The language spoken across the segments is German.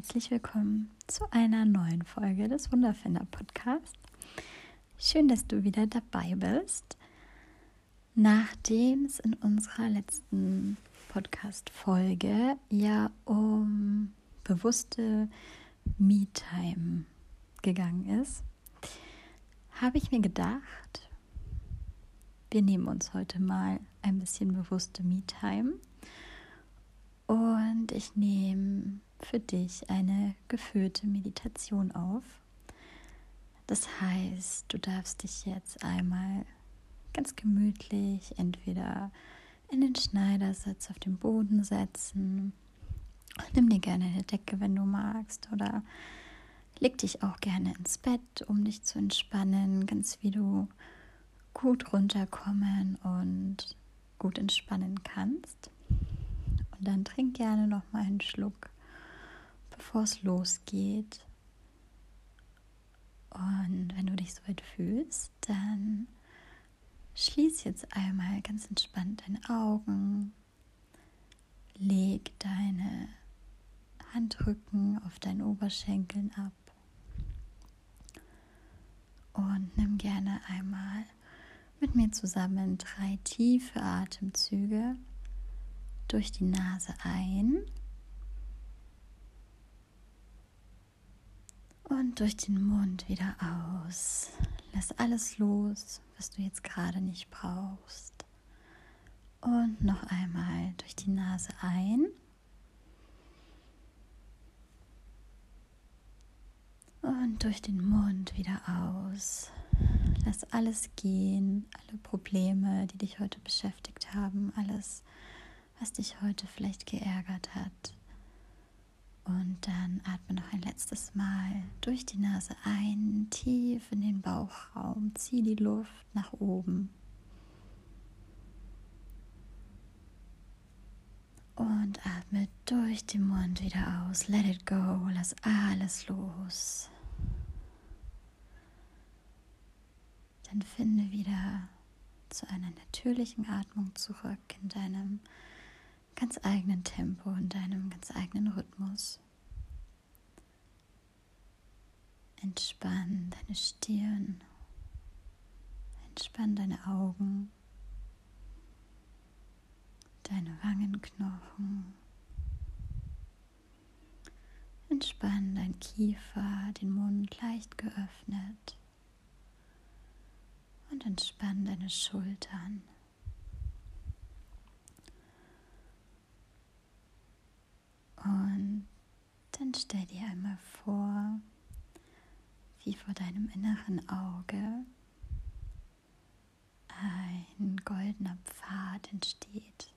herzlich willkommen zu einer neuen Folge des Wunderfinder Podcast. Schön, dass du wieder dabei bist. Nachdem es in unserer letzten Podcast-Folge ja um bewusste Me-Time gegangen ist, habe ich mir gedacht, wir nehmen uns heute mal ein bisschen bewusste Me-Time und ich nehme für dich eine geführte Meditation auf. Das heißt, du darfst dich jetzt einmal ganz gemütlich entweder in den Schneidersitz auf dem Boden setzen. Nimm dir gerne eine Decke, wenn du magst, oder leg dich auch gerne ins Bett, um dich zu entspannen, ganz wie du gut runterkommen und gut entspannen kannst. Und dann trink gerne noch mal einen Schluck, bevor es losgeht. Und wenn du dich soweit fühlst, dann schließ jetzt einmal ganz entspannt deine Augen. Leg deine Handrücken auf deinen Oberschenkeln ab. Und nimm gerne einmal mit mir zusammen drei tiefe Atemzüge durch die Nase ein und durch den Mund wieder aus. Lass alles los, was du jetzt gerade nicht brauchst. Und noch einmal durch die Nase ein. Und durch den Mund wieder aus. Lass alles gehen, alle Probleme, die dich heute beschäftigt haben, alles was dich heute vielleicht geärgert hat. Und dann atme noch ein letztes Mal durch die Nase ein, tief in den Bauchraum, zieh die Luft nach oben. Und atme durch den Mund wieder aus. Let it go, lass alles los. Dann finde wieder zu einer natürlichen Atmung zurück in deinem ganz eigenen Tempo, in deinem ganz eigenen Rhythmus. Entspann deine Stirn, entspann deine Augen, deine Wangenknochen. Entspann dein Kiefer, den Mund leicht geöffnet und entspann deine Schultern. Und dann stell dir einmal vor, wie vor deinem inneren Auge ein goldener Pfad entsteht.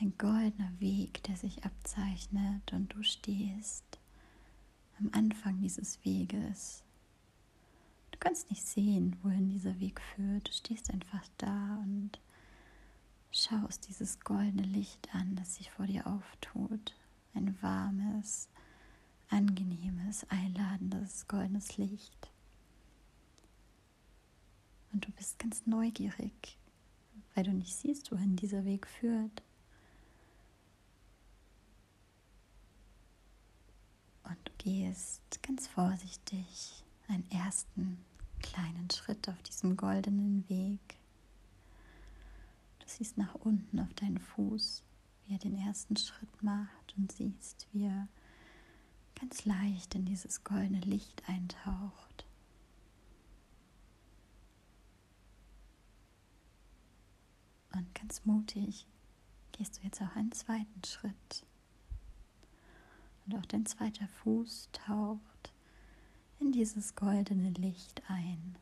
Ein goldener Weg, der sich abzeichnet und du stehst am Anfang dieses Weges. Du kannst nicht sehen, wohin dieser Weg führt. Du stehst einfach da und schaust dieses goldene Licht an, das sich vor dir auftut. Ein warmes, angenehmes, einladendes, goldenes Licht. Und du bist ganz neugierig, weil du nicht siehst, wohin dieser Weg führt. Und du gehst ganz vorsichtig einen ersten kleinen Schritt auf diesem goldenen Weg siehst nach unten auf deinen Fuß, wie er den ersten Schritt macht und siehst, wie er ganz leicht in dieses goldene Licht eintaucht. Und ganz mutig gehst du jetzt auch einen zweiten Schritt. Und auch dein zweiter Fuß taucht in dieses goldene Licht ein.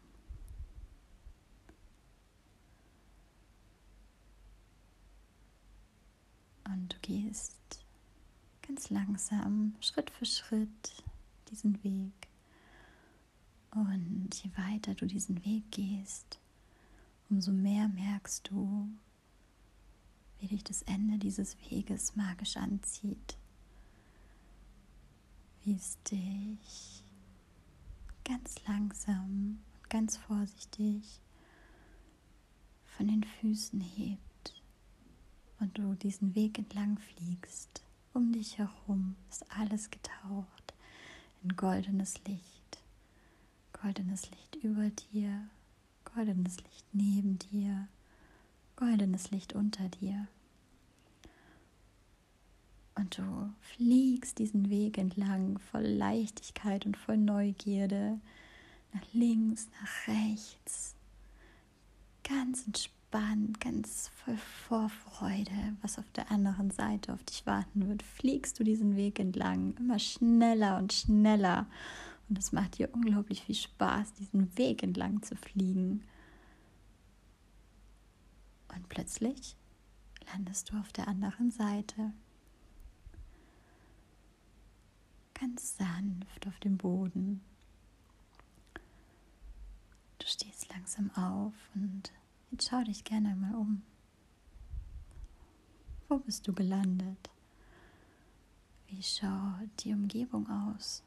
Und du gehst ganz langsam, Schritt für Schritt diesen Weg. Und je weiter du diesen Weg gehst, umso mehr merkst du, wie dich das Ende dieses Weges magisch anzieht. Wie es dich ganz langsam und ganz vorsichtig von den Füßen hebt und du diesen Weg entlang fliegst Um dich herum ist alles getaucht in goldenes Licht. Goldenes Licht über dir, goldenes Licht neben dir, goldenes Licht unter dir. Und du fliegst diesen Weg entlang voll Leichtigkeit und voll Neugierde, nach links, nach rechts, ganz entspannt, ganz voll Vorfreude, was auf der anderen Seite auf dich warten wird. Fliegst du diesen Weg entlang, immer schneller und schneller. Und es macht dir unglaublich viel Spaß, diesen Weg entlang zu fliegen. Und plötzlich landest du auf der anderen Seite. Ganz sanft auf dem Boden. Du stehst langsam auf und jetzt schau dich gerne mal um. Wo bist du gelandet? Wie schaut die Umgebung aus?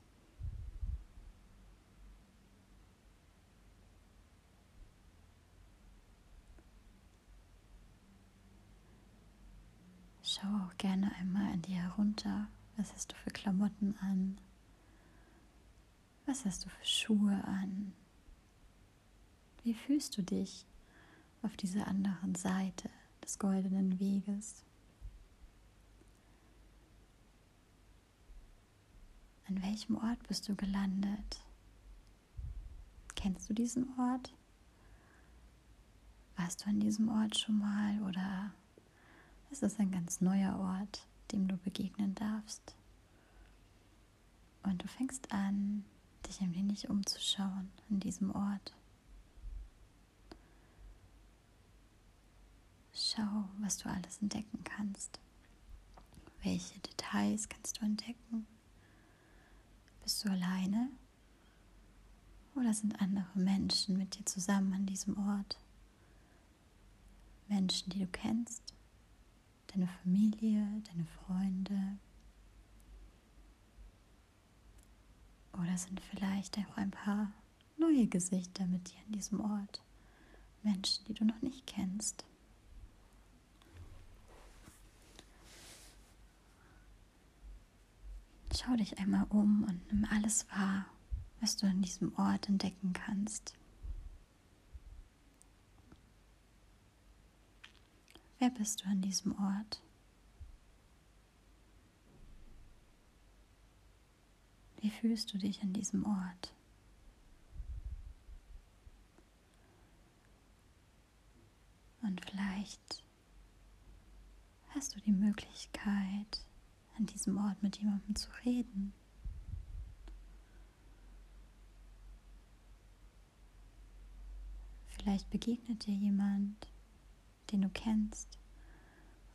Schau auch gerne einmal an dir herunter. Was hast du für Klamotten an? Was hast du für Schuhe an? Wie fühlst du dich auf dieser anderen Seite des goldenen Weges? An welchem Ort bist du gelandet? Kennst du diesen Ort? Warst du an diesem Ort schon mal oder ist es ein ganz neuer Ort, dem du begegnen darfst? Und du fängst an, dich ein wenig umzuschauen an diesem Ort. Schau, was du alles entdecken kannst. Welche Details kannst du entdecken? Bist du alleine? Oder sind andere Menschen mit dir zusammen an diesem Ort? Menschen, die du kennst? Deine Familie, deine Freunde? Oder sind vielleicht auch ein paar neue Gesichter mit dir an diesem Ort? Menschen, die du noch nicht kennst? Schau dich einmal um und nimm alles wahr, was du an diesem Ort entdecken kannst. Wer bist du an diesem Ort? Wie fühlst du dich an diesem Ort? Und vielleicht hast du die Möglichkeit, an diesem Ort mit jemandem zu reden. Vielleicht begegnet dir jemand, den du kennst,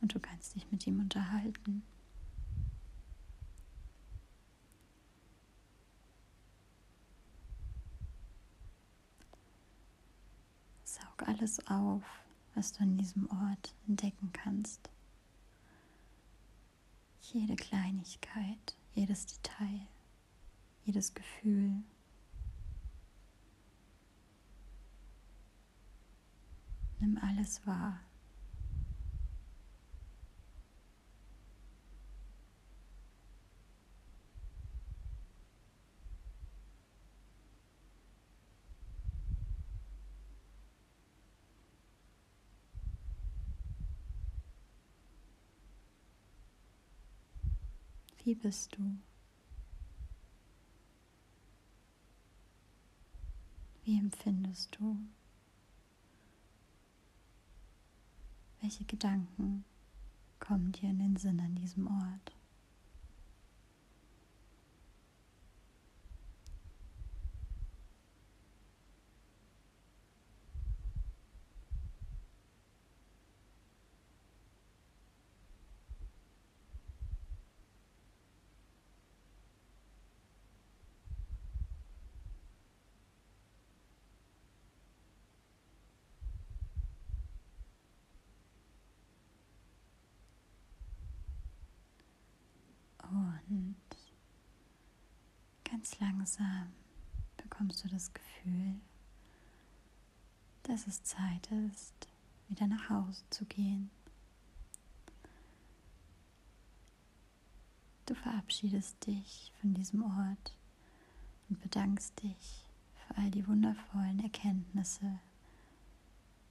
und du kannst dich mit ihm unterhalten. Saug alles auf, was du an diesem Ort entdecken kannst jede Kleinigkeit, jedes Detail, jedes Gefühl. Nimm alles wahr. Wie bist du? Wie empfindest du? Welche Gedanken kommen dir in den Sinn an diesem Ort? Und ganz langsam bekommst du das Gefühl, dass es Zeit ist, wieder nach Hause zu gehen. Du verabschiedest dich von diesem Ort und bedankst dich für all die wundervollen Erkenntnisse,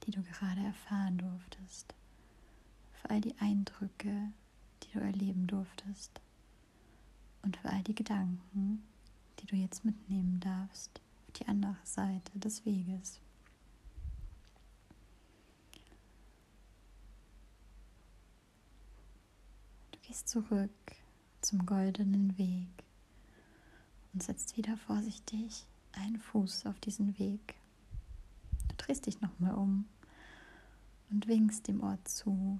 die du gerade erfahren durftest, für all die Eindrücke, die du erleben durftest und für all die Gedanken, die du jetzt mitnehmen darfst auf die andere Seite des Weges. Du gehst zurück zum goldenen Weg und setzt wieder vorsichtig einen Fuß auf diesen Weg. Du drehst dich nochmal um und winkst dem Ort zu,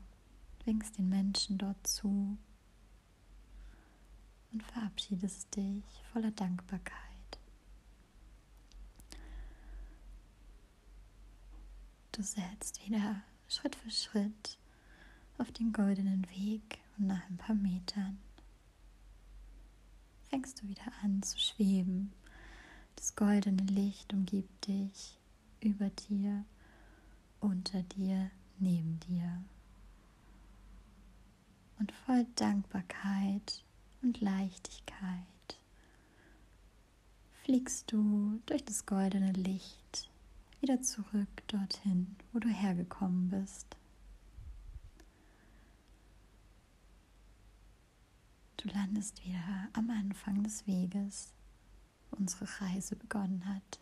winkst den Menschen dort zu und verabschiedest dich voller Dankbarkeit. Du setzt wieder Schritt für Schritt auf den goldenen Weg und nach ein paar Metern fängst du wieder an zu schweben. Das goldene Licht umgibt dich über dir, unter dir, neben dir. Und voll Dankbarkeit und Leichtigkeit fliegst du durch das goldene Licht wieder zurück dorthin, wo du hergekommen bist. Du landest wieder am Anfang des Weges, wo unsere Reise begonnen hat.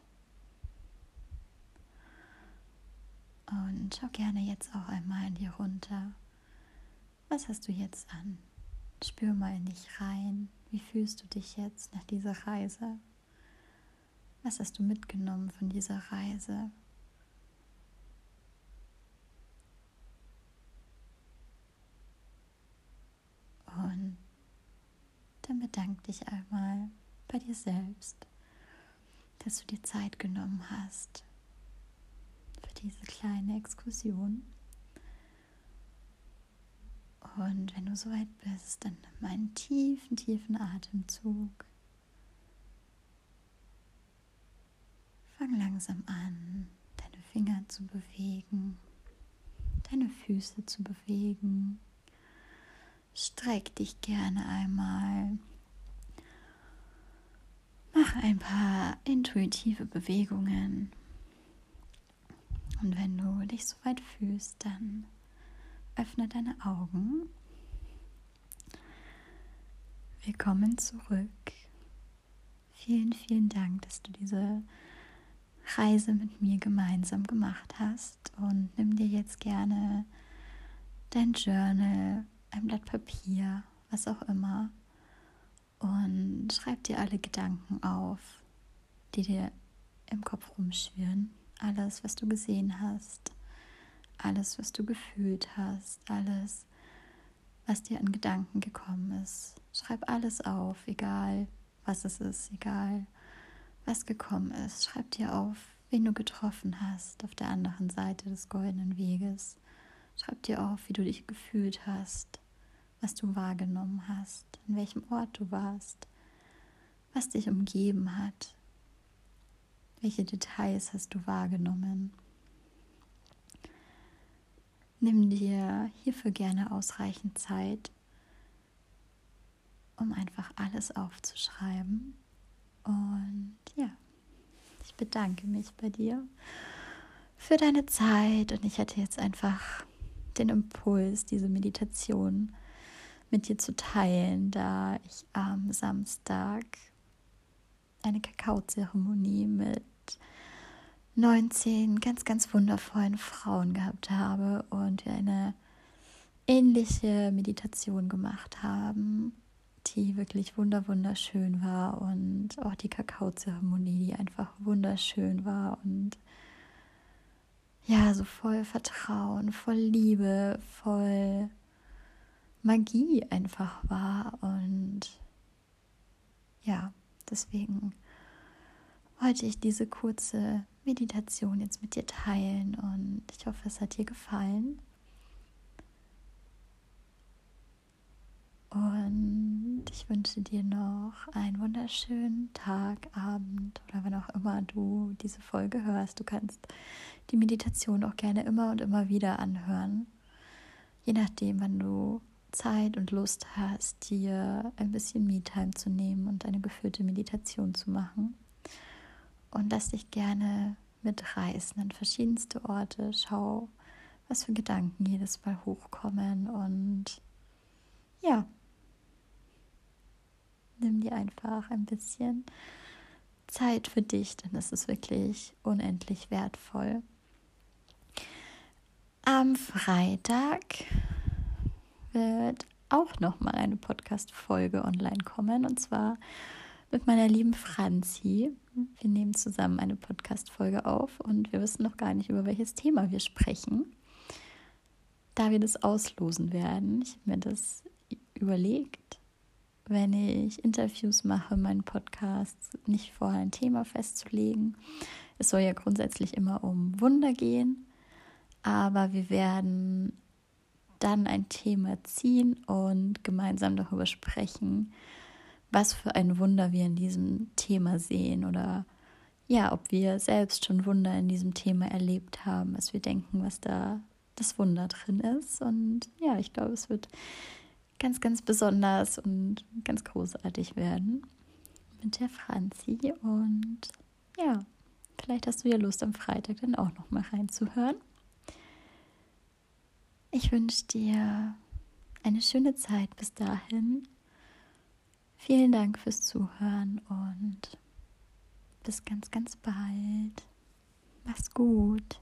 Und schau gerne jetzt auch einmal in dir runter. Was hast du jetzt an? Spür mal in dich rein. Wie fühlst du dich jetzt nach dieser Reise? Was hast du mitgenommen von dieser Reise? Und dann bedank dich einmal bei dir selbst, dass du dir Zeit genommen hast für diese kleine Exkursion. Und wenn du soweit bist, dann nimm einen tiefen, tiefen Atemzug. Fang langsam an, deine Finger zu bewegen, deine Füße zu bewegen. Streck dich gerne einmal. Mach ein paar intuitive Bewegungen. Und wenn du dich soweit fühlst, dann öffne deine Augen. Willkommen zurück. Vielen, vielen Dank, dass du diese Reise mit mir gemeinsam gemacht hast. Und nimm dir jetzt gerne dein Journal, ein Blatt Papier, was auch immer, und schreib dir alle Gedanken auf, die dir im Kopf rumschwirren. Alles, was du gesehen hast, alles, was du gefühlt hast, alles, was dir an Gedanken gekommen ist. Schreib alles auf, egal was es ist, egal was gekommen ist. Schreib dir auf, wen du getroffen hast auf der anderen Seite des goldenen Weges. Schreib dir auf, wie du dich gefühlt hast, was du wahrgenommen hast, an welchem Ort du warst, was dich umgeben hat, welche Details hast du wahrgenommen. Nimm dir hierfür gerne ausreichend Zeit, um einfach alles aufzuschreiben. Und ja, ich bedanke mich bei dir für deine Zeit und ich hatte jetzt einfach den Impuls, diese Meditation mit dir zu teilen, da ich am Samstag eine Kakaozeremonie mit 19 ganz, ganz wundervollen Frauen gehabt habe und wir eine ähnliche Meditation gemacht haben, die wirklich wunder wunderschön war und auch die Kakaozeremonie, die einfach wunderschön war und ja, so voll Vertrauen, voll Liebe, voll Magie einfach war und ja, deswegen wollte ich diese kurze Meditation jetzt mit dir teilen und ich hoffe, es hat dir gefallen. Und ich wünsche dir noch einen wunderschönen Tag, Abend oder wann auch immer du diese Folge hörst. Du kannst die Meditation auch gerne immer und immer wieder anhören, je nachdem, wann du Zeit und Lust hast, dir ein bisschen Me-Time zu nehmen und eine geführte Meditation zu machen. Und lass dich gerne mitreißen an verschiedenste Orte. Schau, was für Gedanken jedes Mal hochkommen und ja, nimm dir einfach ein bisschen Zeit für dich, denn es ist wirklich unendlich wertvoll. Am Freitag wird auch noch mal eine Podcast Folge online kommen und zwar mit meiner lieben Franzi. Wir nehmen zusammen eine Podcast Folge auf und wir wissen noch gar nicht über welches Thema wir sprechen. Da wir das auslosen werden, ich habe mir das überlegt, wenn ich Interviews mache, meinen Podcast nicht vorher ein Thema festzulegen. Es soll ja grundsätzlich immer um Wunder gehen, aber wir werden dann ein Thema ziehen und gemeinsam darüber sprechen, was für ein Wunder wir in diesem Thema sehen oder ja, ob wir selbst schon Wunder in diesem Thema erlebt haben, was wir denken, was da das Wunder drin ist. Und ja, ich glaube, es wird ganz, ganz besonders und ganz großartig werden mit der Franzi. Und ja, vielleicht hast du ja Lust, am Freitag dann auch noch mal reinzuhören. Ich wünsche dir eine schöne Zeit bis dahin. Vielen Dank fürs Zuhören und bis ganz, ganz bald. Mach's gut.